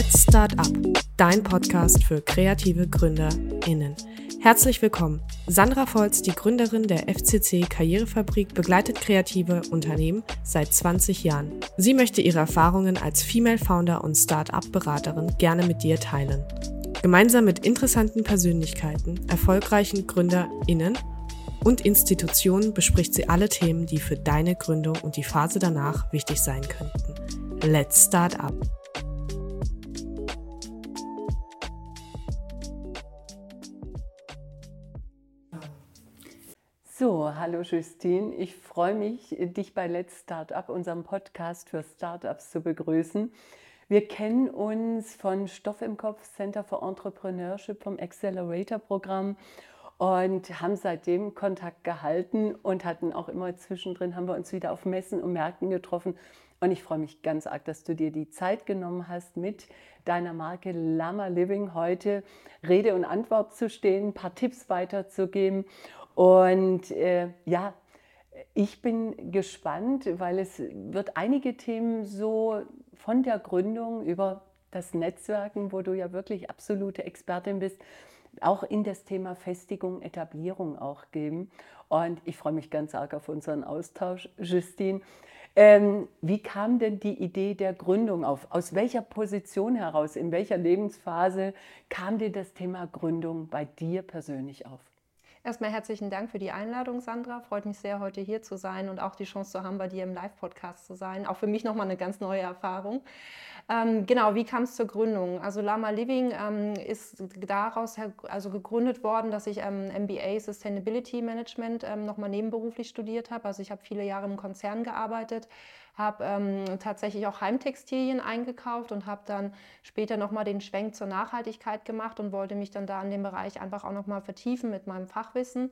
Let's Start Up, dein Podcast für kreative GründerInnen. Herzlich willkommen. Sandra Volz, die Gründerin der FCC Karrierefabrik, begleitet kreative Unternehmen seit 20 Jahren. Sie möchte ihre Erfahrungen als Female Founder und Start-up-Beraterin gerne mit dir teilen. Gemeinsam mit interessanten Persönlichkeiten, erfolgreichen GründerInnen und Institutionen bespricht sie alle Themen, die für deine Gründung und die Phase danach wichtig sein könnten. Let's Start Up. So, hallo Justine. Ich freue mich, dich bei Let's Startup, unserem Podcast für Startups, zu begrüßen. Wir kennen uns von Stoff im Kopf Center for Entrepreneurship vom Accelerator Programm und haben seitdem Kontakt gehalten und hatten auch immer zwischendrin haben wir uns wieder auf Messen und Märkten getroffen. Und ich freue mich ganz arg, dass du dir die Zeit genommen hast, mit deiner Marke Lama Living heute Rede und Antwort zu stehen, ein paar Tipps weiterzugeben und äh, ja, ich bin gespannt, weil es wird einige Themen so von der Gründung über das Netzwerken, wo du ja wirklich absolute Expertin bist, auch in das Thema Festigung, Etablierung auch geben. Und ich freue mich ganz arg auf unseren Austausch, Justine. Ähm, wie kam denn die Idee der Gründung auf? Aus welcher Position heraus, in welcher Lebensphase kam dir das Thema Gründung bei dir persönlich auf? Erstmal herzlichen Dank für die Einladung, Sandra. Freut mich sehr, heute hier zu sein und auch die Chance zu haben, bei dir im Live-Podcast zu sein. Auch für mich nochmal eine ganz neue Erfahrung. Ähm, genau, wie kam es zur Gründung? Also Lama Living ähm, ist daraus also gegründet worden, dass ich ähm, MBA Sustainability Management ähm, nochmal nebenberuflich studiert habe. Also ich habe viele Jahre im Konzern gearbeitet, habe ähm, tatsächlich auch Heimtextilien eingekauft und habe dann später nochmal den Schwenk zur Nachhaltigkeit gemacht und wollte mich dann da in dem Bereich einfach auch nochmal vertiefen mit meinem Fachwissen.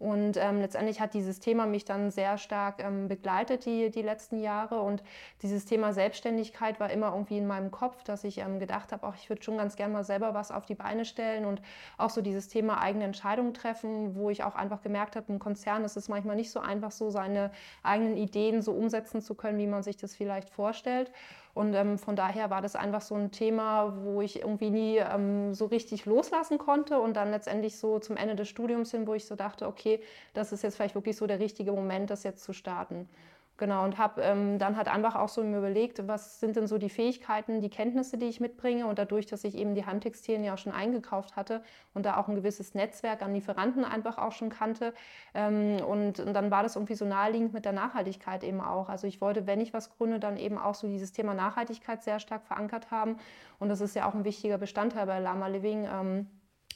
Und ähm, letztendlich hat dieses Thema mich dann sehr stark ähm, begleitet die, die letzten Jahre. Und dieses Thema Selbstständigkeit war immer irgendwie in meinem Kopf, dass ich ähm, gedacht habe, ich würde schon ganz gerne mal selber was auf die Beine stellen und auch so dieses Thema eigene Entscheidungen treffen, wo ich auch einfach gemerkt habe, im Konzern ist es manchmal nicht so einfach, so seine eigenen Ideen so umsetzen zu können, wie man sich das vielleicht vorstellt. Und ähm, von daher war das einfach so ein Thema, wo ich irgendwie nie ähm, so richtig loslassen konnte und dann letztendlich so zum Ende des Studiums hin, wo ich so dachte, okay, das ist jetzt vielleicht wirklich so der richtige Moment, das jetzt zu starten. Genau, und habe ähm, dann halt einfach auch so mir überlegt, was sind denn so die Fähigkeiten, die Kenntnisse, die ich mitbringe. Und dadurch, dass ich eben die Handtextilien ja auch schon eingekauft hatte und da auch ein gewisses Netzwerk an Lieferanten einfach auch schon kannte. Ähm, und, und, dann war das irgendwie so naheliegend mit der Nachhaltigkeit eben auch. Also ich wollte, wenn ich was gründe, dann eben auch so dieses Thema Nachhaltigkeit sehr stark verankert haben. Und das ist ja auch ein wichtiger Bestandteil bei Lama Living. Ähm,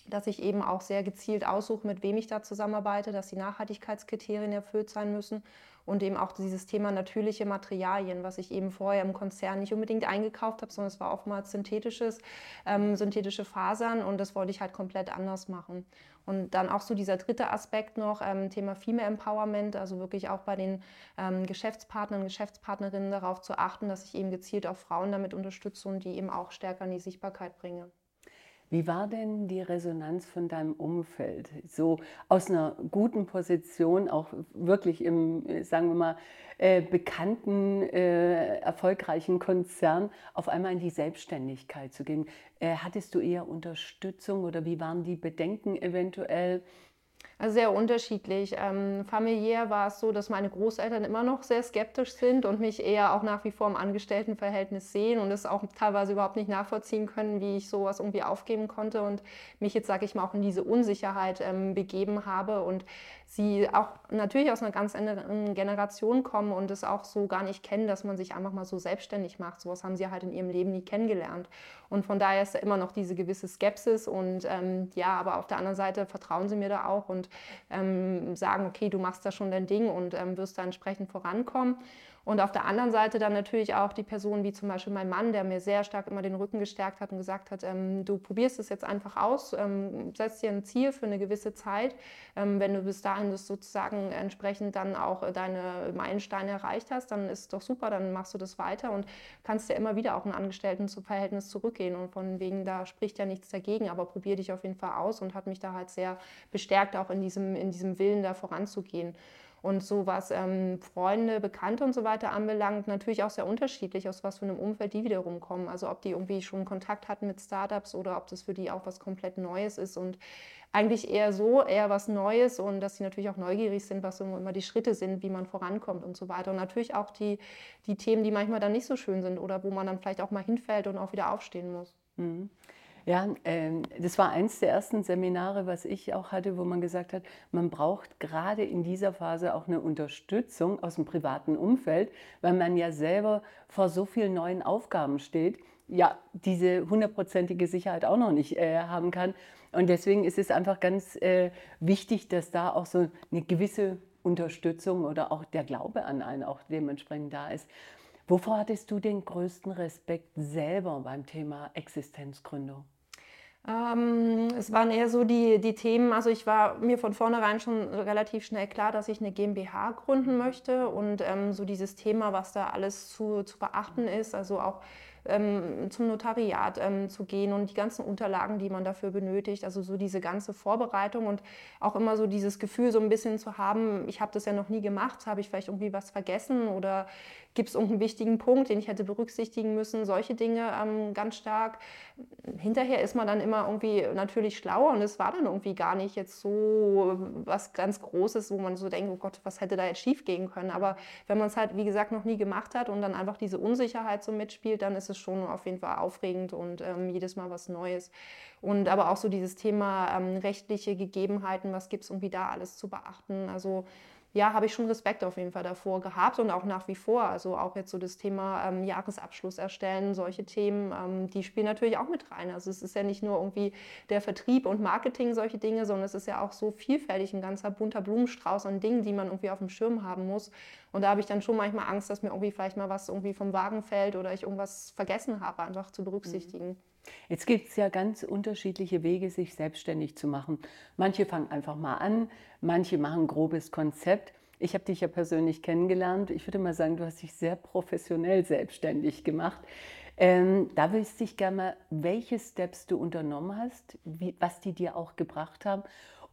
dass ich eben auch sehr gezielt aussuche, mit wem ich da zusammenarbeite, dass die Nachhaltigkeitskriterien erfüllt sein müssen und eben auch dieses Thema natürliche Materialien, was ich eben vorher im Konzern nicht unbedingt eingekauft habe, sondern es war oftmals synthetisches, ähm, synthetische Fasern und das wollte ich halt komplett anders machen. Und dann auch so dieser dritte Aspekt noch, ähm, Thema Female Empowerment, also wirklich auch bei den ähm, Geschäftspartnern und Geschäftspartnerinnen darauf zu achten, dass ich eben gezielt auch Frauen damit unterstütze und die eben auch stärker in die Sichtbarkeit bringe. Wie war denn die Resonanz von deinem Umfeld? So aus einer guten Position, auch wirklich im, sagen wir mal, äh, bekannten, äh, erfolgreichen Konzern, auf einmal in die Selbstständigkeit zu gehen. Äh, hattest du eher Unterstützung oder wie waren die Bedenken eventuell? Also sehr unterschiedlich. Ähm, familiär war es so, dass meine Großeltern immer noch sehr skeptisch sind und mich eher auch nach wie vor im Angestelltenverhältnis sehen und es auch teilweise überhaupt nicht nachvollziehen können, wie ich sowas irgendwie aufgeben konnte und mich jetzt, sage ich mal, auch in diese Unsicherheit ähm, begeben habe und sie auch natürlich aus einer ganz anderen Generation kommen und es auch so gar nicht kennen, dass man sich einfach mal so selbstständig macht. Sowas haben sie halt in ihrem Leben nie kennengelernt. Und von daher ist da immer noch diese gewisse Skepsis und ähm, ja, aber auf der anderen Seite vertrauen sie mir da auch und ähm, sagen, okay, du machst da schon dein Ding und ähm, wirst da entsprechend vorankommen. Und auf der anderen Seite dann natürlich auch die Personen wie zum Beispiel mein Mann, der mir sehr stark immer den Rücken gestärkt hat und gesagt hat, ähm, du probierst es jetzt einfach aus, ähm, setzt dir ein Ziel für eine gewisse Zeit. Ähm, wenn du bis dahin das sozusagen entsprechend dann auch äh, deine Meilensteine erreicht hast, dann ist es doch super, dann machst du das weiter und kannst ja immer wieder auch ein Angestelltenverhältnis zurückgehen. Und von wegen, da spricht ja nichts dagegen, aber probier dich auf jeden Fall aus und hat mich da halt sehr bestärkt, auch in diesem, in diesem Willen da voranzugehen. Und so was ähm, Freunde, Bekannte und so weiter anbelangt, natürlich auch sehr unterschiedlich, aus was für einem Umfeld die wiederum kommen. Also ob die irgendwie schon Kontakt hatten mit Startups oder ob das für die auch was komplett Neues ist. Und eigentlich eher so, eher was Neues und dass sie natürlich auch neugierig sind, was immer die Schritte sind, wie man vorankommt und so weiter. Und natürlich auch die, die Themen, die manchmal dann nicht so schön sind oder wo man dann vielleicht auch mal hinfällt und auch wieder aufstehen muss. Mhm. Ja, ähm, das war eins der ersten Seminare, was ich auch hatte, wo man gesagt hat, man braucht gerade in dieser Phase auch eine Unterstützung aus dem privaten Umfeld, weil man ja selber vor so vielen neuen Aufgaben steht, ja, diese hundertprozentige Sicherheit auch noch nicht äh, haben kann. Und deswegen ist es einfach ganz äh, wichtig, dass da auch so eine gewisse Unterstützung oder auch der Glaube an einen auch dementsprechend da ist. Wovor hattest du den größten Respekt selber beim Thema Existenzgründung? Ähm, es waren eher so die, die Themen, also ich war mir von vornherein schon relativ schnell klar, dass ich eine GmbH gründen möchte und ähm, so dieses Thema, was da alles zu, zu beachten ist, also auch ähm, zum Notariat ähm, zu gehen und die ganzen Unterlagen, die man dafür benötigt. Also so diese ganze Vorbereitung und auch immer so dieses Gefühl so ein bisschen zu haben, ich habe das ja noch nie gemacht, habe ich vielleicht irgendwie was vergessen oder gibt es irgendeinen wichtigen Punkt, den ich hätte berücksichtigen müssen, solche Dinge ähm, ganz stark. Hinterher ist man dann immer irgendwie natürlich schlauer und es war dann irgendwie gar nicht jetzt so was ganz Großes, wo man so denkt, oh Gott, was hätte da jetzt schief gehen können. Aber wenn man es halt, wie gesagt, noch nie gemacht hat und dann einfach diese Unsicherheit so mitspielt, dann ist es schon auf jeden Fall aufregend und ähm, jedes Mal was Neues. Und aber auch so dieses Thema ähm, rechtliche Gegebenheiten, was gibt es irgendwie da alles zu beachten. Also ja, habe ich schon Respekt auf jeden Fall davor gehabt und auch nach wie vor. Also auch jetzt so das Thema ähm, Jahresabschluss erstellen, solche Themen, ähm, die spielen natürlich auch mit rein. Also es ist ja nicht nur irgendwie der Vertrieb und Marketing, solche Dinge, sondern es ist ja auch so vielfältig, ein ganzer bunter Blumenstrauß an Dingen, die man irgendwie auf dem Schirm haben muss. Und da habe ich dann schon manchmal Angst, dass mir irgendwie vielleicht mal was irgendwie vom Wagen fällt oder ich irgendwas vergessen habe, einfach zu berücksichtigen. Mhm. Jetzt gibt es ja ganz unterschiedliche Wege, sich selbstständig zu machen. Manche fangen einfach mal an, manche machen ein grobes Konzept. Ich habe dich ja persönlich kennengelernt. Ich würde mal sagen, du hast dich sehr professionell selbstständig gemacht. Ähm, da wüsste ich gerne mal, welche Steps du unternommen hast, wie, was die dir auch gebracht haben.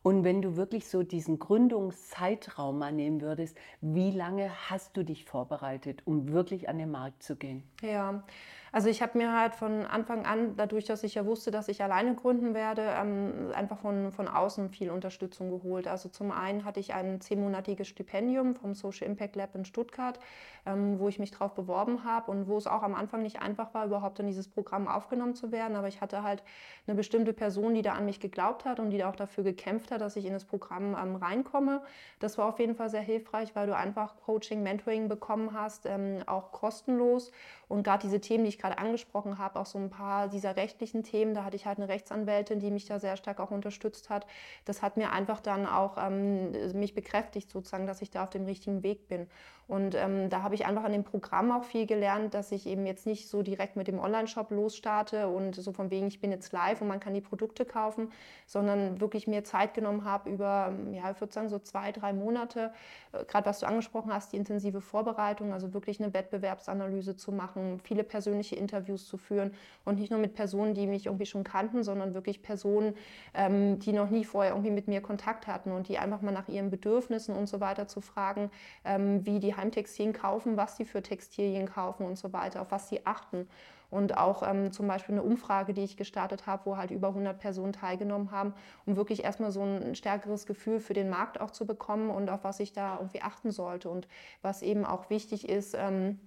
Und wenn du wirklich so diesen Gründungszeitraum mal nehmen würdest, wie lange hast du dich vorbereitet, um wirklich an den Markt zu gehen? Ja, also ich habe mir halt von Anfang an, dadurch, dass ich ja wusste, dass ich alleine gründen werde, ähm, einfach von, von außen viel Unterstützung geholt. Also zum einen hatte ich ein zehnmonatiges Stipendium vom Social Impact Lab in Stuttgart, ähm, wo ich mich drauf beworben habe und wo es auch am Anfang nicht einfach war, überhaupt in dieses Programm aufgenommen zu werden. Aber ich hatte halt eine bestimmte Person, die da an mich geglaubt hat und die da auch dafür gekämpft hat, dass ich in das Programm ähm, reinkomme. Das war auf jeden Fall sehr hilfreich, weil du einfach Coaching, Mentoring bekommen hast, ähm, auch kostenlos. Und gerade diese Themen, die ich gerade angesprochen habe, auch so ein paar dieser rechtlichen Themen, da hatte ich halt eine Rechtsanwältin, die mich da sehr stark auch unterstützt hat. Das hat mir einfach dann auch ähm, mich bekräftigt, sozusagen, dass ich da auf dem richtigen Weg bin. Und ähm, da habe ich einfach an dem Programm auch viel gelernt, dass ich eben jetzt nicht so direkt mit dem Online-Shop losstarte und so von wegen, ich bin jetzt live und man kann die Produkte kaufen, sondern wirklich mir Zeit genommen habe über, ja, ich würde sagen, so zwei, drei Monate, äh, gerade was du angesprochen hast, die intensive Vorbereitung, also wirklich eine Wettbewerbsanalyse zu machen, viele persönliche Interviews zu führen und nicht nur mit Personen, die mich irgendwie schon kannten, sondern wirklich Personen, ähm, die noch nie vorher irgendwie mit mir Kontakt hatten und die einfach mal nach ihren Bedürfnissen und so weiter zu fragen, ähm, wie die Heimtextilien kaufen, was sie für Textilien kaufen und so weiter, auf was sie achten. Und auch ähm, zum Beispiel eine Umfrage, die ich gestartet habe, wo halt über 100 Personen teilgenommen haben, um wirklich erstmal so ein stärkeres Gefühl für den Markt auch zu bekommen und auf was ich da irgendwie achten sollte. Und was eben auch wichtig ist, ähm,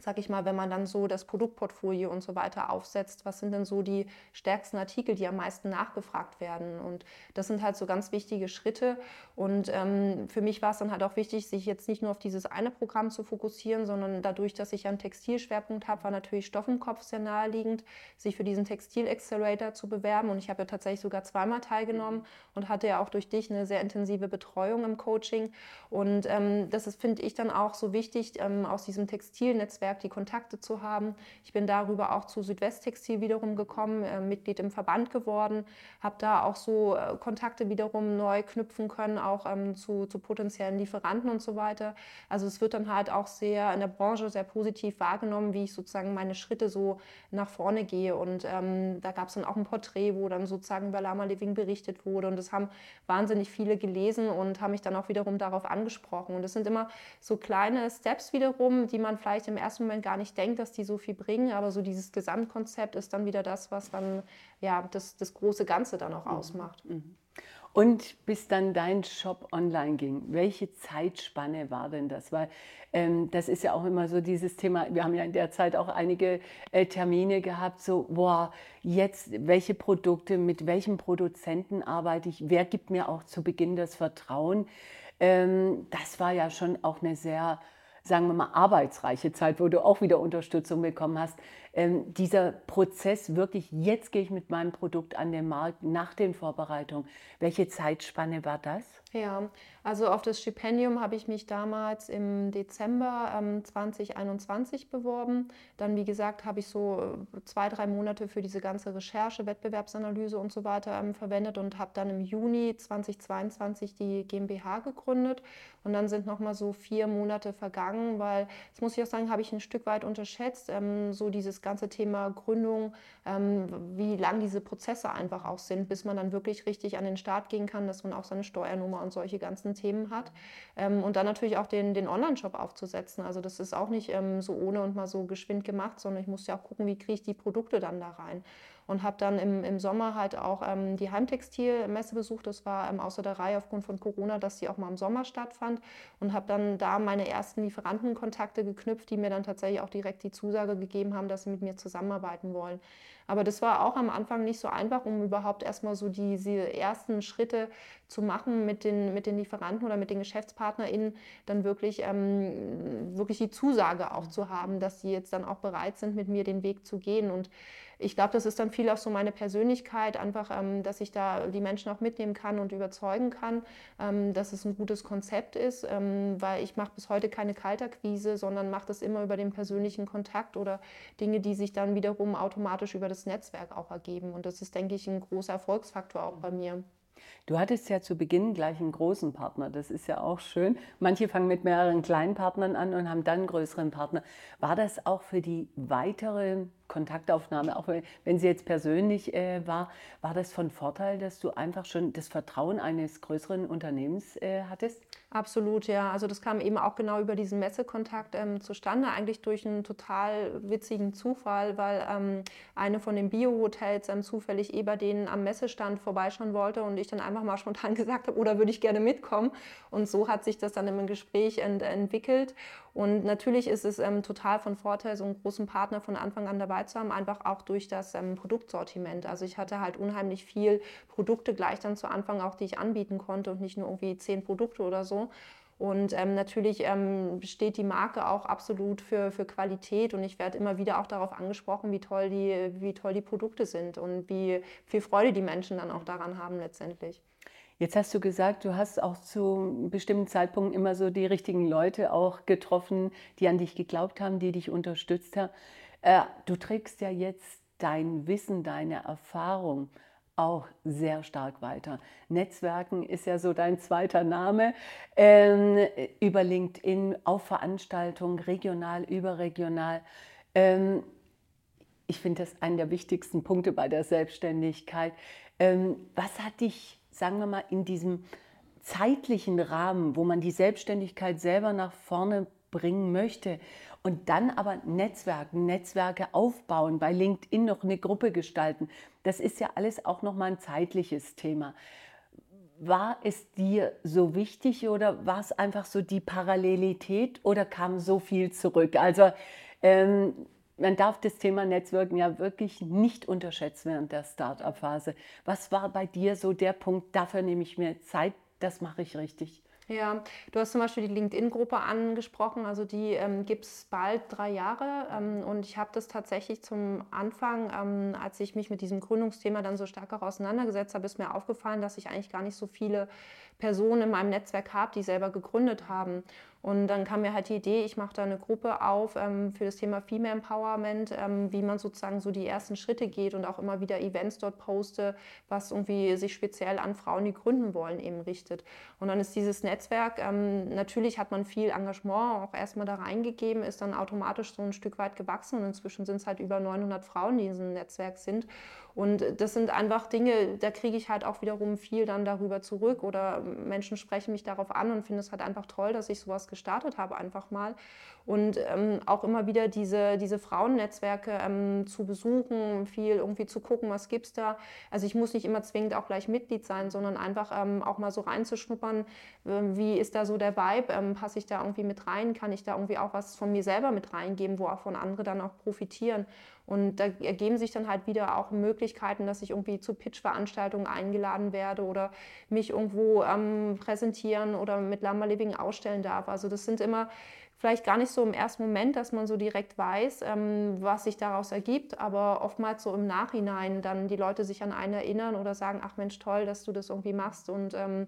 sag ich mal, wenn man dann so das Produktportfolio und so weiter aufsetzt, was sind denn so die stärksten Artikel, die am meisten nachgefragt werden? Und das sind halt so ganz wichtige Schritte. Und ähm, für mich war es dann halt auch wichtig, sich jetzt nicht nur auf dieses eine Programm zu fokussieren, sondern dadurch, dass ich einen Textilschwerpunkt habe, war natürlich Stoff im Kopf sehr naheliegend, sich für diesen Textil-Accelerator zu bewerben. Und ich habe ja tatsächlich sogar zweimal teilgenommen und hatte ja auch durch dich eine sehr intensive Betreuung im Coaching. Und ähm, das finde ich, dann auch so wichtig, ähm, aus diesem Textilnetzwerk Netzwerk, die Kontakte zu haben. Ich bin darüber auch zu Südwesttextil wiederum gekommen, äh, Mitglied im Verband geworden, habe da auch so äh, Kontakte wiederum neu knüpfen können, auch ähm, zu, zu potenziellen Lieferanten und so weiter. Also es wird dann halt auch sehr in der Branche sehr positiv wahrgenommen, wie ich sozusagen meine Schritte so nach vorne gehe. Und ähm, da gab es dann auch ein Porträt, wo dann sozusagen über Lama Living berichtet wurde. Und das haben wahnsinnig viele gelesen und haben mich dann auch wiederum darauf angesprochen. Und das sind immer so kleine Steps wiederum, die man vielleicht im ersten Moment gar nicht denkt, dass die so viel bringen, aber so dieses Gesamtkonzept ist dann wieder das, was dann ja das, das große Ganze dann auch mhm. ausmacht. Mhm. Und bis dann dein Shop online ging, welche Zeitspanne war denn das? Weil ähm, das ist ja auch immer so dieses Thema, wir haben ja in der Zeit auch einige äh, Termine gehabt, so, boah, jetzt welche Produkte, mit welchem Produzenten arbeite ich, wer gibt mir auch zu Beginn das Vertrauen? Ähm, das war ja schon auch eine sehr sagen wir mal, arbeitsreiche Zeit, wo du auch wieder Unterstützung bekommen hast. Ähm, dieser Prozess wirklich, jetzt gehe ich mit meinem Produkt an den Markt nach den Vorbereitungen. Welche Zeitspanne war das? Ja, also auf das Stipendium habe ich mich damals im Dezember ähm, 2021 beworben. Dann, wie gesagt, habe ich so äh, zwei, drei Monate für diese ganze Recherche, Wettbewerbsanalyse und so weiter ähm, verwendet und habe dann im Juni 2022 die GmbH gegründet. Und dann sind nochmal so vier Monate vergangen, weil, das muss ich auch sagen, habe ich ein Stück weit unterschätzt, ähm, so dieses ganze Thema Gründung, ähm, wie lang diese Prozesse einfach auch sind, bis man dann wirklich richtig an den Start gehen kann, dass man auch seine Steuernummer und solche ganzen Themen hat. Ähm, und dann natürlich auch den, den Online-Shop aufzusetzen. Also das ist auch nicht ähm, so ohne und mal so geschwind gemacht, sondern ich muss ja auch gucken, wie kriege ich die Produkte dann da rein und habe dann im, im Sommer halt auch ähm, die Heimtextilmesse besucht. Das war ähm, außer der Reihe aufgrund von Corona, dass die auch mal im Sommer stattfand und habe dann da meine ersten Lieferantenkontakte geknüpft, die mir dann tatsächlich auch direkt die Zusage gegeben haben, dass sie mit mir zusammenarbeiten wollen. Aber das war auch am Anfang nicht so einfach, um überhaupt erstmal so diese ersten Schritte zu machen mit den, mit den Lieferanten oder mit den GeschäftspartnerInnen, dann wirklich, ähm, wirklich die Zusage auch zu haben, dass sie jetzt dann auch bereit sind, mit mir den Weg zu gehen. Und ich glaube, das ist dann viel auch so meine Persönlichkeit, einfach, ähm, dass ich da die Menschen auch mitnehmen kann und überzeugen kann, ähm, dass es ein gutes Konzept ist, ähm, weil ich mache bis heute keine Kalterquise, sondern mache das immer über den persönlichen Kontakt oder Dinge, die sich dann wiederum automatisch über das Netzwerk auch ergeben. Und das ist, denke ich, ein großer Erfolgsfaktor auch bei mir. Du hattest ja zu Beginn gleich einen großen Partner. Das ist ja auch schön. Manche fangen mit mehreren kleinen Partnern an und haben dann einen größeren Partner. War das auch für die weitere Kontaktaufnahme, auch wenn sie jetzt persönlich äh, war, war das von Vorteil, dass du einfach schon das Vertrauen eines größeren Unternehmens äh, hattest? Absolut, ja. Also das kam eben auch genau über diesen Messekontakt ähm, zustande, eigentlich durch einen total witzigen Zufall, weil ähm, eine von den Bio-Hotels ähm, zufällig eh bei denen am Messestand vorbeischauen wollte und ich dann einfach mal spontan gesagt habe, oder würde ich gerne mitkommen. Und so hat sich das dann im Gespräch ent entwickelt. Und natürlich ist es ähm, total von Vorteil, so einen großen Partner von Anfang an dabei zu haben, einfach auch durch das ähm, Produktsortiment. Also ich hatte halt unheimlich viel Produkte gleich dann zu Anfang auch, die ich anbieten konnte und nicht nur irgendwie zehn Produkte oder so. Und ähm, natürlich ähm, steht die Marke auch absolut für, für Qualität und ich werde immer wieder auch darauf angesprochen, wie toll, die, wie toll die Produkte sind und wie viel Freude die Menschen dann auch daran haben letztendlich. Jetzt hast du gesagt, du hast auch zu bestimmten Zeitpunkten immer so die richtigen Leute auch getroffen, die an dich geglaubt haben, die dich unterstützt haben. Äh, du trägst ja jetzt dein Wissen, deine Erfahrung auch sehr stark weiter. Netzwerken ist ja so dein zweiter Name. Ähm, über LinkedIn, auf Veranstaltungen, regional, überregional. Ähm, ich finde das einen der wichtigsten Punkte bei der Selbstständigkeit. Ähm, was hat dich sagen wir mal, in diesem zeitlichen Rahmen, wo man die Selbstständigkeit selber nach vorne bringen möchte und dann aber Netzwerken, Netzwerke aufbauen, bei LinkedIn noch eine Gruppe gestalten, das ist ja alles auch nochmal ein zeitliches Thema. War es dir so wichtig oder war es einfach so die Parallelität oder kam so viel zurück? Also ähm, man darf das Thema Netzwerken ja wirklich nicht unterschätzen während der Start-up-Phase. Was war bei dir so der Punkt, dafür nehme ich mir Zeit, das mache ich richtig? Ja, du hast zum Beispiel die LinkedIn-Gruppe angesprochen, also die ähm, gibt es bald drei Jahre. Ähm, und ich habe das tatsächlich zum Anfang, ähm, als ich mich mit diesem Gründungsthema dann so stark auch auseinandergesetzt habe, ist mir aufgefallen, dass ich eigentlich gar nicht so viele Personen in meinem Netzwerk habe, die selber gegründet haben. Und dann kam mir halt die Idee, ich mache da eine Gruppe auf ähm, für das Thema Female Empowerment, ähm, wie man sozusagen so die ersten Schritte geht und auch immer wieder Events dort poste, was irgendwie sich speziell an Frauen, die gründen wollen, eben richtet. Und dann ist dieses Netzwerk, ähm, natürlich hat man viel Engagement auch erstmal da reingegeben, ist dann automatisch so ein Stück weit gewachsen und inzwischen sind es halt über 900 Frauen, die in diesem Netzwerk sind. Und das sind einfach Dinge, da kriege ich halt auch wiederum viel dann darüber zurück oder Menschen sprechen mich darauf an und finden es halt einfach toll, dass ich sowas gestartet habe, einfach mal. Und ähm, auch immer wieder diese, diese Frauennetzwerke ähm, zu besuchen, viel irgendwie zu gucken, was gibt es da. Also ich muss nicht immer zwingend auch gleich Mitglied sein, sondern einfach ähm, auch mal so reinzuschnuppern, ähm, wie ist da so der Vibe, ähm, passe ich da irgendwie mit rein, kann ich da irgendwie auch was von mir selber mit reingeben, wo auch von anderen dann auch profitieren. Und da ergeben sich dann halt wieder auch Möglichkeiten, dass ich irgendwie zu Pitch-Veranstaltungen eingeladen werde oder mich irgendwo ähm, präsentieren oder mit Lama Living ausstellen darf. Also das sind immer vielleicht gar nicht so im ersten Moment, dass man so direkt weiß, ähm, was sich daraus ergibt, aber oftmals so im Nachhinein dann die Leute sich an einen erinnern oder sagen, ach Mensch, toll, dass du das irgendwie machst und ähm,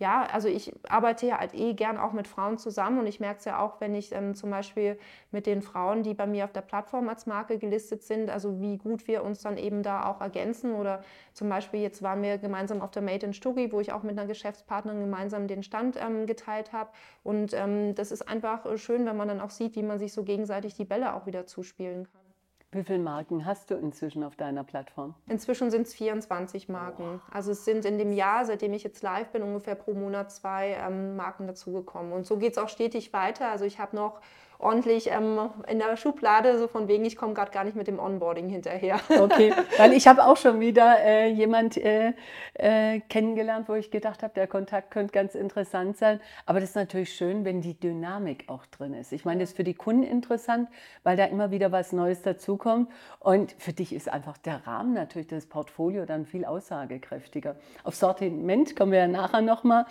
ja, also ich arbeite ja halt eh gern auch mit Frauen zusammen und ich merke es ja auch, wenn ich ähm, zum Beispiel mit den Frauen, die bei mir auf der Plattform als Marke gelistet sind, also wie gut wir uns dann eben da auch ergänzen oder zum Beispiel jetzt waren wir gemeinsam auf der Made in Stuggi, wo ich auch mit einer Geschäftspartnerin gemeinsam den Stand ähm, geteilt habe und ähm, das ist einfach schön, wenn man dann auch sieht, wie man sich so gegenseitig die Bälle auch wieder zuspielen kann. Wie viele Marken hast du inzwischen auf deiner Plattform? Inzwischen sind es 24 Marken. Wow. Also es sind in dem Jahr, seitdem ich jetzt live bin, ungefähr pro Monat zwei ähm, Marken dazugekommen. Und so geht es auch stetig weiter. Also ich habe noch ordentlich ähm, in der Schublade, so von wegen, ich komme gerade gar nicht mit dem Onboarding hinterher. Okay, weil ich habe auch schon wieder äh, jemand äh, äh, kennengelernt, wo ich gedacht habe, der Kontakt könnte ganz interessant sein. Aber das ist natürlich schön, wenn die Dynamik auch drin ist. Ich meine, das ist für die Kunden interessant, weil da immer wieder was Neues dazukommt. Und für dich ist einfach der Rahmen natürlich, das Portfolio dann viel aussagekräftiger. Auf Sortiment kommen wir ja nachher nochmal.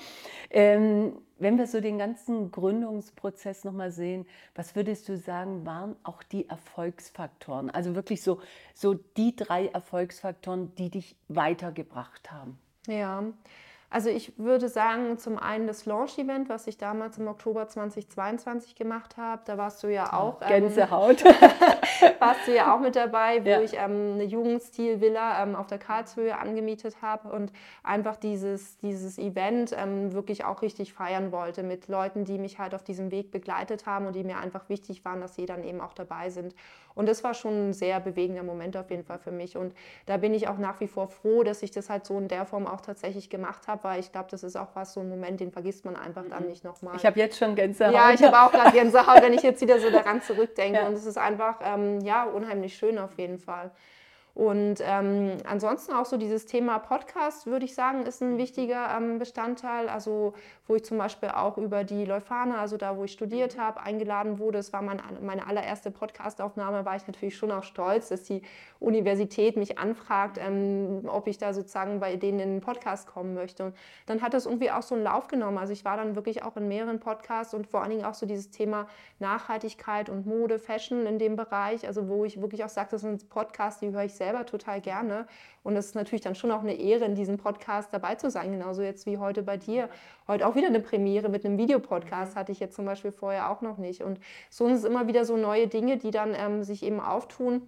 Ähm, wenn wir so den ganzen Gründungsprozess nochmal sehen, was würdest du sagen, waren auch die Erfolgsfaktoren? Also wirklich so, so die drei Erfolgsfaktoren, die dich weitergebracht haben? Ja, also ich würde sagen, zum einen das Launch-Event, was ich damals im Oktober 2022 gemacht habe, da warst du ja auch. Ähm, Gänsehaut. warst du ja auch mit dabei, wo ja. ich ähm, eine Jugendstil-Villa ähm, auf der Karlshöhe angemietet habe und einfach dieses, dieses Event ähm, wirklich auch richtig feiern wollte mit Leuten, die mich halt auf diesem Weg begleitet haben und die mir einfach wichtig waren, dass sie dann eben auch dabei sind. Und das war schon ein sehr bewegender Moment auf jeden Fall für mich. Und da bin ich auch nach wie vor froh, dass ich das halt so in der Form auch tatsächlich gemacht habe, weil ich glaube, das ist auch was, so ein Moment, den vergisst man einfach dann mhm. nicht nochmal. Ich habe jetzt schon Gänsehaut. Ja, ich habe auch gerade Gänsehaut, wenn ich jetzt wieder so daran zurückdenke. Ja. Und es ist einfach, ähm, ja, unheimlich schön auf jeden Fall. Und ähm, ansonsten auch so dieses Thema Podcast, würde ich sagen, ist ein wichtiger ähm, Bestandteil. Also wo ich zum Beispiel auch über die Leuphana, also da, wo ich studiert habe, eingeladen wurde. Es war mein, meine allererste Podcastaufnahme, war ich natürlich schon auch stolz, dass die Universität mich anfragt, ähm, ob ich da sozusagen bei denen in den Podcast kommen möchte. Und dann hat es irgendwie auch so einen Lauf genommen. Also ich war dann wirklich auch in mehreren Podcasts und vor allen Dingen auch so dieses Thema Nachhaltigkeit und Mode, Fashion in dem Bereich, also wo ich wirklich auch sage, das sind Podcasts, die höre ich selber total gerne. Und es ist natürlich dann schon auch eine Ehre, in diesem Podcast dabei zu sein, genauso jetzt wie heute bei dir. Heute auch wieder eine Premiere mit einem Videopodcast hatte ich jetzt zum Beispiel vorher auch noch nicht. Und so sind es immer wieder so neue Dinge, die dann ähm, sich eben auftun.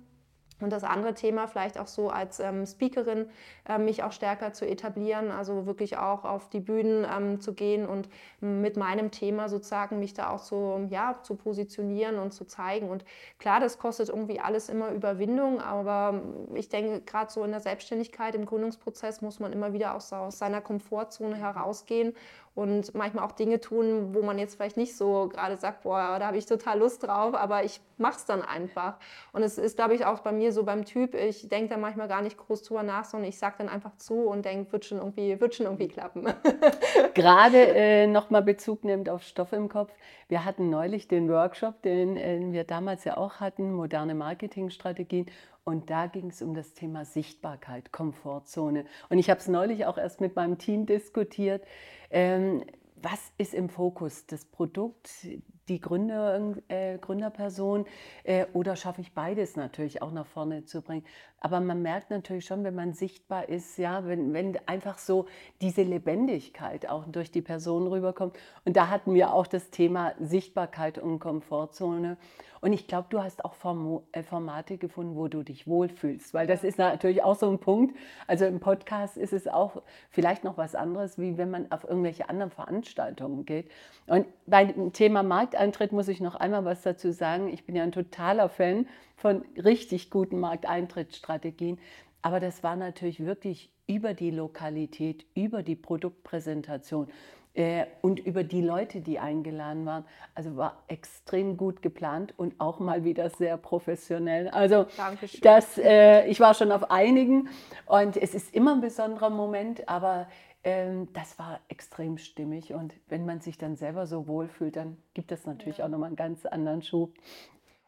Und das andere Thema vielleicht auch so als ähm, Speakerin äh, mich auch stärker zu etablieren, also wirklich auch auf die Bühnen ähm, zu gehen und mit meinem Thema sozusagen mich da auch so ja, zu positionieren und zu zeigen. Und klar, das kostet irgendwie alles immer Überwindung, aber ich denke, gerade so in der Selbstständigkeit, im Gründungsprozess muss man immer wieder aus, aus seiner Komfortzone herausgehen und manchmal auch Dinge tun, wo man jetzt vielleicht nicht so gerade sagt, boah, da habe ich total Lust drauf, aber ich mache es dann einfach. Und es ist, glaube ich, auch bei mir so beim Typ, ich denke da manchmal gar nicht groß drüber nach, sondern ich sage dann einfach zu und denke, wird schon irgendwie, wird schon irgendwie klappen. Gerade äh, nochmal Bezug nimmt auf Stoff im Kopf. Wir hatten neulich den Workshop, den äh, wir damals ja auch hatten, moderne Marketingstrategien. Und da ging es um das Thema Sichtbarkeit, Komfortzone. Und ich habe es neulich auch erst mit meinem Team diskutiert. Ähm, was ist im Fokus? Das Produkt, die Gründer, äh, Gründerperson äh, oder schaffe ich beides natürlich auch nach vorne zu bringen? Aber man merkt natürlich schon, wenn man sichtbar ist, ja, wenn, wenn einfach so diese Lebendigkeit auch durch die Person rüberkommt. Und da hatten wir auch das Thema Sichtbarkeit und Komfortzone. Und ich glaube, du hast auch äh, Formate gefunden, wo du dich wohlfühlst, weil das ist natürlich auch so ein Punkt. Also im Podcast ist es auch vielleicht noch was anderes, wie wenn man auf irgendwelche anderen Veranstaltungen geht. Und beim Thema Markteintritt muss ich noch einmal was dazu sagen. Ich bin ja ein totaler Fan von richtig guten Markteintrittsstrategien. Aber das war natürlich wirklich über die Lokalität, über die Produktpräsentation äh, und über die Leute, die eingeladen waren. Also war extrem gut geplant und auch mal wieder sehr professionell. Also das, äh, ich war schon auf einigen und es ist immer ein besonderer Moment, aber das war extrem stimmig und wenn man sich dann selber so wohlfühlt, dann gibt es natürlich ja. auch nochmal einen ganz anderen Schub.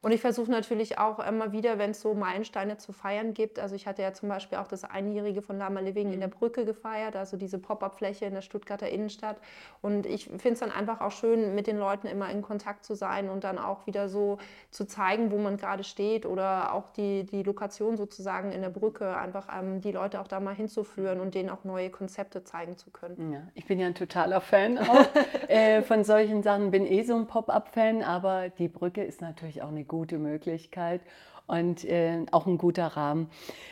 Und ich versuche natürlich auch immer wieder, wenn es so Meilensteine zu feiern gibt. Also ich hatte ja zum Beispiel auch das Einjährige von Lama Living mhm. in der mhm. Brücke gefeiert, also diese Pop-up-Fläche in der Stuttgarter Innenstadt. Und ich finde es dann einfach auch schön, mit den Leuten immer in Kontakt zu sein und dann auch wieder so zu zeigen, wo man gerade steht oder auch die, die Lokation sozusagen in der Brücke, einfach ähm, die Leute auch da mal hinzuführen und denen auch neue Konzepte zeigen zu können. Ja, ich bin ja ein totaler Fan auch äh, von solchen Sachen, bin eh so ein Pop-up-Fan, aber die Brücke ist natürlich auch eine gute Möglichkeit und äh, auch ein guter Rahmen.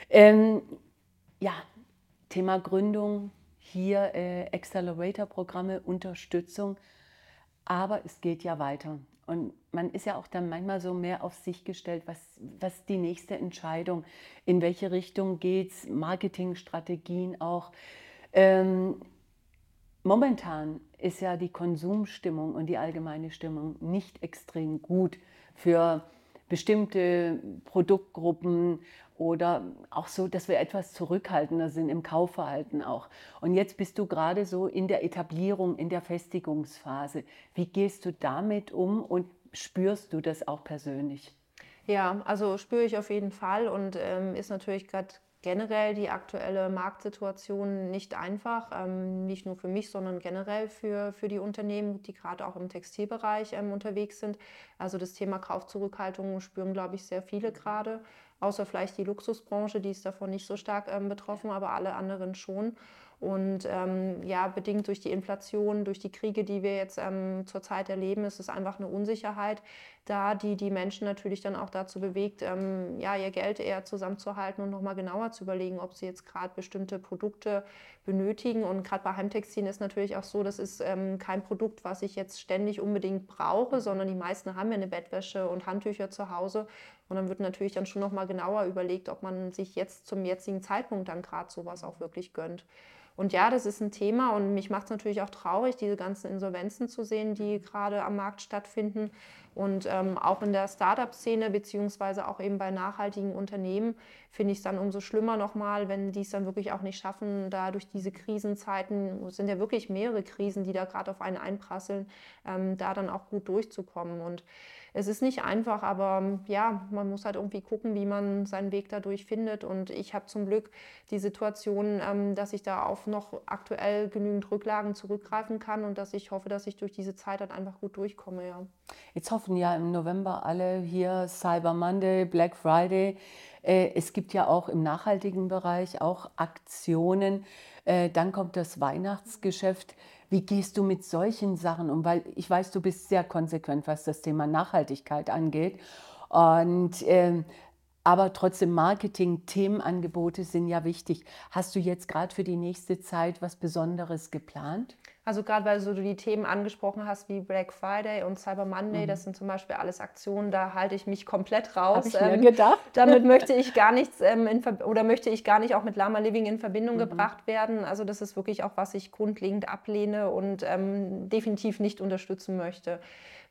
Ähm, ja, Thema Gründung, hier äh, Accelerator-Programme, Unterstützung, aber es geht ja weiter. Und man ist ja auch dann manchmal so mehr auf sich gestellt, was, was die nächste Entscheidung, in welche Richtung geht es, Marketingstrategien auch. Ähm, momentan ist ja die Konsumstimmung und die allgemeine Stimmung nicht extrem gut für bestimmte Produktgruppen oder auch so, dass wir etwas zurückhaltender sind im Kaufverhalten auch. Und jetzt bist du gerade so in der Etablierung, in der Festigungsphase. Wie gehst du damit um und spürst du das auch persönlich? Ja, also spüre ich auf jeden Fall und ähm, ist natürlich gerade generell die aktuelle Marktsituation nicht einfach, ähm, nicht nur für mich, sondern generell für, für die Unternehmen, die gerade auch im Textilbereich ähm, unterwegs sind. Also das Thema Kaufzurückhaltung spüren, glaube ich, sehr viele gerade, außer vielleicht die Luxusbranche, die ist davon nicht so stark ähm, betroffen, aber alle anderen schon. Und ähm, ja, bedingt durch die Inflation, durch die Kriege, die wir jetzt ähm, zurzeit erleben, ist es einfach eine Unsicherheit da, die die Menschen natürlich dann auch dazu bewegt, ähm, ja, ihr Geld eher zusammenzuhalten und nochmal genauer zu überlegen, ob sie jetzt gerade bestimmte Produkte benötigen. Und gerade bei Heimtextilien ist natürlich auch so, das ist ähm, kein Produkt, was ich jetzt ständig unbedingt brauche, sondern die meisten haben ja eine Bettwäsche und Handtücher zu Hause. Und dann wird natürlich dann schon nochmal genauer überlegt, ob man sich jetzt zum jetzigen Zeitpunkt dann gerade sowas auch wirklich gönnt. Und ja, das ist ein Thema und mich macht es natürlich auch traurig, diese ganzen Insolvenzen zu sehen, die gerade am Markt stattfinden. Und ähm, auch in der Startup-Szene, beziehungsweise auch eben bei nachhaltigen Unternehmen, finde ich es dann umso schlimmer nochmal, wenn die es dann wirklich auch nicht schaffen, da durch diese Krisenzeiten, es sind ja wirklich mehrere Krisen, die da gerade auf einen einprasseln, ähm, da dann auch gut durchzukommen. Und es ist nicht einfach, aber ja, man muss halt irgendwie gucken, wie man seinen Weg dadurch findet. Und ich habe zum Glück die Situation, ähm, dass ich da auf noch aktuell genügend Rücklagen zurückgreifen kann und dass ich hoffe, dass ich durch diese Zeit dann einfach gut durchkomme. Ja. Jetzt hoffen ja im November alle hier Cyber Monday, Black Friday. Äh, es gibt ja auch im nachhaltigen Bereich auch Aktionen. Äh, dann kommt das Weihnachtsgeschäft. Wie gehst du mit solchen Sachen um? Weil ich weiß, du bist sehr konsequent, was das Thema Nachhaltigkeit angeht. Und ähm, aber trotzdem Marketing, Themenangebote sind ja wichtig. Hast du jetzt gerade für die nächste Zeit was Besonderes geplant? Also gerade weil du die Themen angesprochen hast wie Black Friday und Cyber Monday, mhm. das sind zum Beispiel alles Aktionen, da halte ich mich komplett raus. Hab ich mir ähm, gedacht. Damit möchte ich gar nichts ähm, in, oder möchte ich gar nicht auch mit Lama Living in Verbindung mhm. gebracht werden. Also das ist wirklich auch, was ich grundlegend ablehne und ähm, definitiv nicht unterstützen möchte.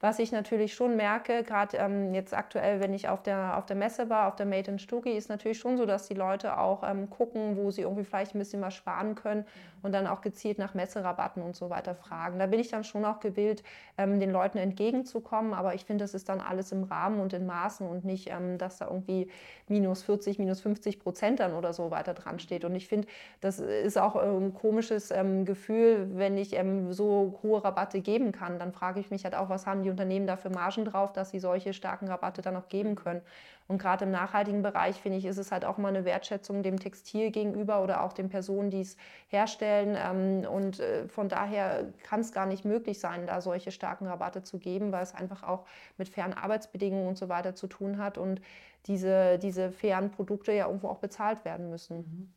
Was ich natürlich schon merke, gerade ähm, jetzt aktuell, wenn ich auf der, auf der Messe war, auf der Made in Stugi, ist natürlich schon so, dass die Leute auch ähm, gucken, wo sie irgendwie vielleicht ein bisschen was sparen können und dann auch gezielt nach Messerabatten und so weiter fragen. Da bin ich dann schon auch gewillt, ähm, den Leuten entgegenzukommen, aber ich finde, das ist dann alles im Rahmen und in Maßen und nicht, ähm, dass da irgendwie minus 40, minus 50 Prozent dann oder so weiter dran steht. Und ich finde, das ist auch ein komisches ähm, Gefühl, wenn ich ähm, so hohe Rabatte geben kann. Dann frage ich mich halt auch, was haben die Unternehmen da für Margen drauf, dass sie solche starken Rabatte dann auch geben können. Und gerade im nachhaltigen Bereich, finde ich, ist es halt auch mal eine Wertschätzung dem Textil gegenüber oder auch den Personen, die es herstellen. Ähm, und äh, von daher kann es gar nicht möglich sein, da solche starken Rabatte zu geben, weil es einfach auch mit fairen Arbeitsbedingungen und so weiter zu tun hat und diese, diese fairen Produkte ja irgendwo auch bezahlt werden müssen.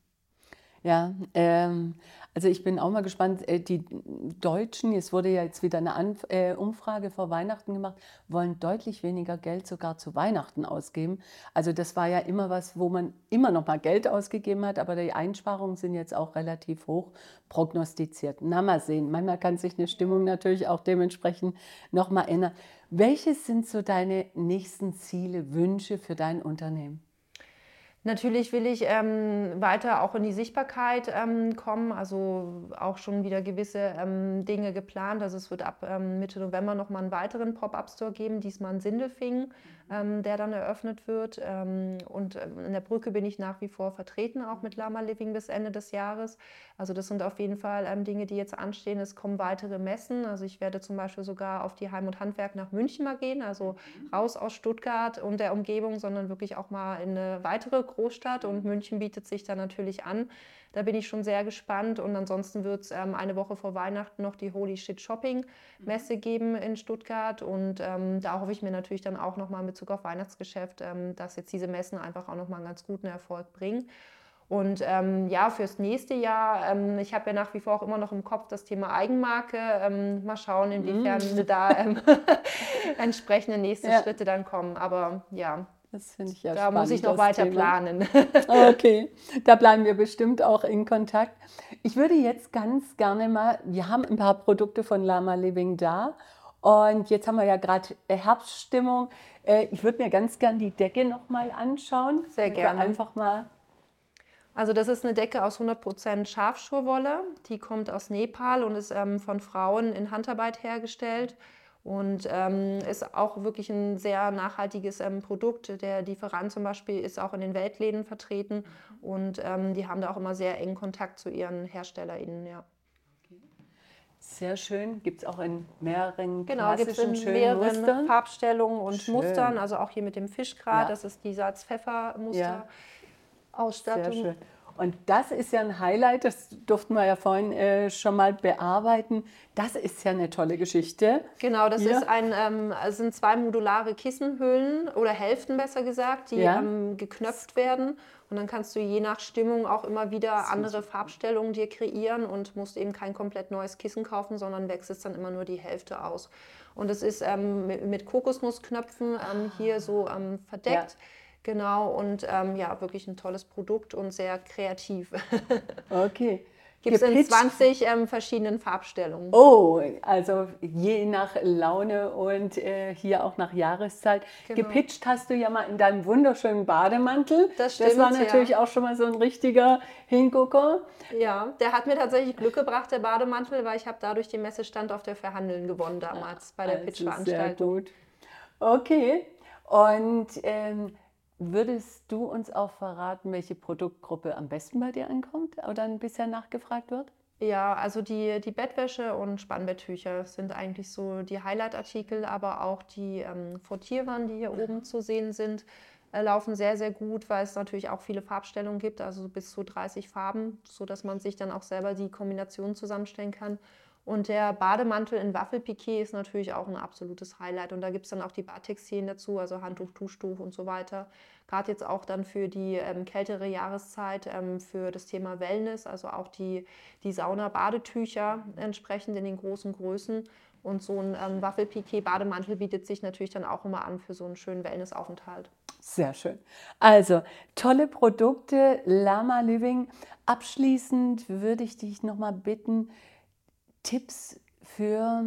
Ja, ähm, also ich bin auch mal gespannt. Äh, die Deutschen, es wurde ja jetzt wieder eine Anf äh, Umfrage vor Weihnachten gemacht, wollen deutlich weniger Geld sogar zu Weihnachten ausgeben. Also das war ja immer was, wo man immer noch mal Geld ausgegeben hat, aber die Einsparungen sind jetzt auch relativ hoch prognostiziert. Na mal sehen, manchmal kann sich eine Stimmung natürlich auch dementsprechend noch mal ändern. Welche sind so deine nächsten Ziele, Wünsche für dein Unternehmen? Natürlich will ich ähm, weiter auch in die Sichtbarkeit ähm, kommen, also auch schon wieder gewisse ähm, Dinge geplant. Also es wird ab ähm, Mitte November nochmal einen weiteren Pop-up-Store geben, diesmal in Sindelfingen, ähm, der dann eröffnet wird. Ähm, und in der Brücke bin ich nach wie vor vertreten, auch mit Lama Living bis Ende des Jahres. Also das sind auf jeden Fall Dinge, die jetzt anstehen. Es kommen weitere Messen. Also ich werde zum Beispiel sogar auf die Heim und Handwerk nach München mal gehen, also raus aus Stuttgart und der Umgebung, sondern wirklich auch mal in eine weitere Großstadt und München bietet sich da natürlich an. Da bin ich schon sehr gespannt und ansonsten wird es ähm, eine Woche vor Weihnachten noch die Holy Shit Shopping Messe geben in Stuttgart und ähm, da hoffe ich mir natürlich dann auch nochmal in Bezug auf Weihnachtsgeschäft, ähm, dass jetzt diese Messen einfach auch nochmal einen ganz guten Erfolg bringen. Und ähm, ja, fürs nächste Jahr, ähm, ich habe ja nach wie vor auch immer noch im Kopf das Thema Eigenmarke. Ähm, mal schauen, inwiefern mm. da ähm, entsprechende nächste ja. Schritte dann kommen. Aber ja, das finde ich ja Da spannend, muss ich noch weiter Thema. planen. okay, da bleiben wir bestimmt auch in Kontakt. Ich würde jetzt ganz gerne mal, wir haben ein paar Produkte von Lama Living da und jetzt haben wir ja gerade Herbststimmung. Äh, ich würde mir ganz gerne die Decke nochmal anschauen. Sehr gerne. Einfach mal also das ist eine Decke aus 100% Schafschurwolle. Die kommt aus Nepal und ist ähm, von Frauen in Handarbeit hergestellt und ähm, ist auch wirklich ein sehr nachhaltiges ähm, Produkt. Der Lieferant zum Beispiel ist auch in den Weltläden vertreten und ähm, die haben da auch immer sehr engen Kontakt zu ihren HerstellerInnen. Ja. Sehr schön. Gibt es auch in mehreren genau, klassischen, in mehreren Mustern? Farbstellungen und schön. Mustern. Also auch hier mit dem Fischgrat, ja. das ist die Salz-Pfeffer-Muster. Ja. Ausstattung. Sehr schön. Und das ist ja ein Highlight, das durften wir ja vorhin äh, schon mal bearbeiten. Das ist ja eine tolle Geschichte. Genau, das ist ein, ähm, sind zwei modulare Kissenhüllen oder Hälften besser gesagt, die ja. ähm, geknöpft werden. Und dann kannst du je nach Stimmung auch immer wieder andere Farbstellungen dir kreieren und musst eben kein komplett neues Kissen kaufen, sondern wechselst dann immer nur die Hälfte aus. Und es ist ähm, mit Kokosnussknöpfen ähm, hier so ähm, verdeckt. Ja Genau, und ähm, ja, wirklich ein tolles Produkt und sehr kreativ. Okay. Gibt es in 20 ähm, verschiedenen Farbstellungen. Oh, also je nach Laune und äh, hier auch nach Jahreszeit. Genau. Gepitcht hast du ja mal in deinem wunderschönen Bademantel. Das stimmt. Das war natürlich ja. auch schon mal so ein richtiger Hingucker. Ja, der hat mir tatsächlich Glück gebracht, der Bademantel, weil ich habe dadurch den Messestand auf der Verhandeln gewonnen damals bei der also Pitch-Veranstaltung. Sehr gut. Okay. Und ähm, Würdest du uns auch verraten, welche Produktgruppe am besten bei dir ankommt oder bisher nachgefragt wird? Ja, also die, die Bettwäsche und Spannbetttücher sind eigentlich so die Highlight-Artikel, aber auch die ähm, Frottierwaren, die hier oben zu sehen sind, äh, laufen sehr, sehr gut, weil es natürlich auch viele Farbstellungen gibt, also bis zu 30 Farben, sodass man sich dann auch selber die Kombination zusammenstellen kann. Und der Bademantel in Waffelpiquet ist natürlich auch ein absolutes Highlight. Und da gibt es dann auch die Badtextilien dazu, also Handtuch, Tuchtuch und so weiter. Gerade jetzt auch dann für die ähm, kältere Jahreszeit, ähm, für das Thema Wellness, also auch die, die Sauna-Badetücher entsprechend in den großen Größen. Und so ein ähm, Waffelpiquet-Bademantel bietet sich natürlich dann auch immer an für so einen schönen Wellnessaufenthalt. Sehr schön. Also tolle Produkte, Lama Living. Abschließend würde ich dich nochmal bitten, Tipps für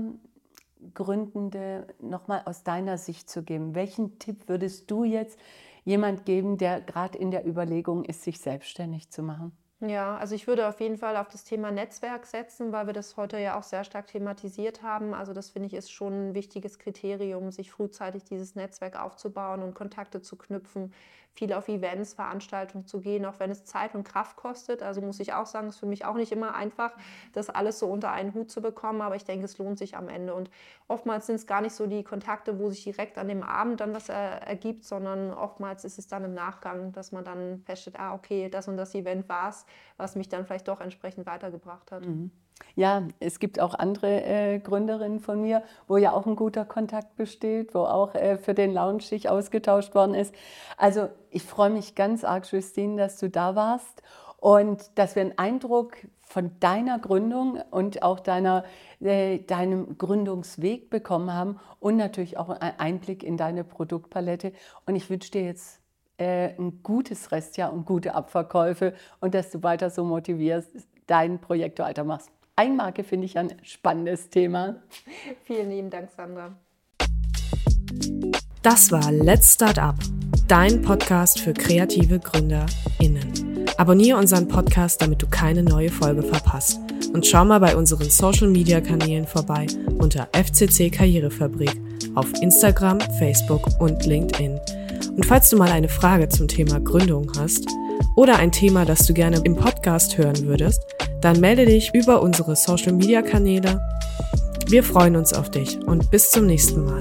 Gründende nochmal aus deiner Sicht zu geben? Welchen Tipp würdest du jetzt jemand geben, der gerade in der Überlegung ist, sich selbstständig zu machen? Ja, also ich würde auf jeden Fall auf das Thema Netzwerk setzen, weil wir das heute ja auch sehr stark thematisiert haben. Also das finde ich ist schon ein wichtiges Kriterium, sich frühzeitig dieses Netzwerk aufzubauen und Kontakte zu knüpfen, viel auf Events, Veranstaltungen zu gehen, auch wenn es Zeit und Kraft kostet. Also muss ich auch sagen, ist für mich auch nicht immer einfach, das alles so unter einen Hut zu bekommen, aber ich denke, es lohnt sich am Ende. Und oftmals sind es gar nicht so die Kontakte, wo sich direkt an dem Abend dann was ergibt, sondern oftmals ist es dann im Nachgang, dass man dann feststellt, ah, okay, das und das Event war es, was mich dann vielleicht doch entsprechend weitergebracht hat. Mhm. Ja, es gibt auch andere äh, Gründerinnen von mir, wo ja auch ein guter Kontakt besteht, wo auch äh, für den Lounge sich ausgetauscht worden ist. Also ich freue mich ganz arg, Justine, dass du da warst und dass wir einen Eindruck von deiner Gründung und auch deiner, äh, deinem Gründungsweg bekommen haben und natürlich auch einen Einblick in deine Produktpalette. Und ich wünsche dir jetzt äh, ein gutes Restjahr und gute Abverkäufe und dass du weiter so motivierst, dein Projekt weitermachst. Eigenmarke finde ich ein spannendes Thema. Vielen lieben Dank, Sandra. Das war Let's Start Up, dein Podcast für kreative GründerInnen. Abonniere unseren Podcast, damit du keine neue Folge verpasst. Und schau mal bei unseren Social Media Kanälen vorbei unter FCC Karrierefabrik auf Instagram, Facebook und LinkedIn. Und falls du mal eine Frage zum Thema Gründung hast oder ein Thema, das du gerne im Podcast hören würdest, dann melde dich über unsere Social-Media-Kanäle. Wir freuen uns auf dich und bis zum nächsten Mal.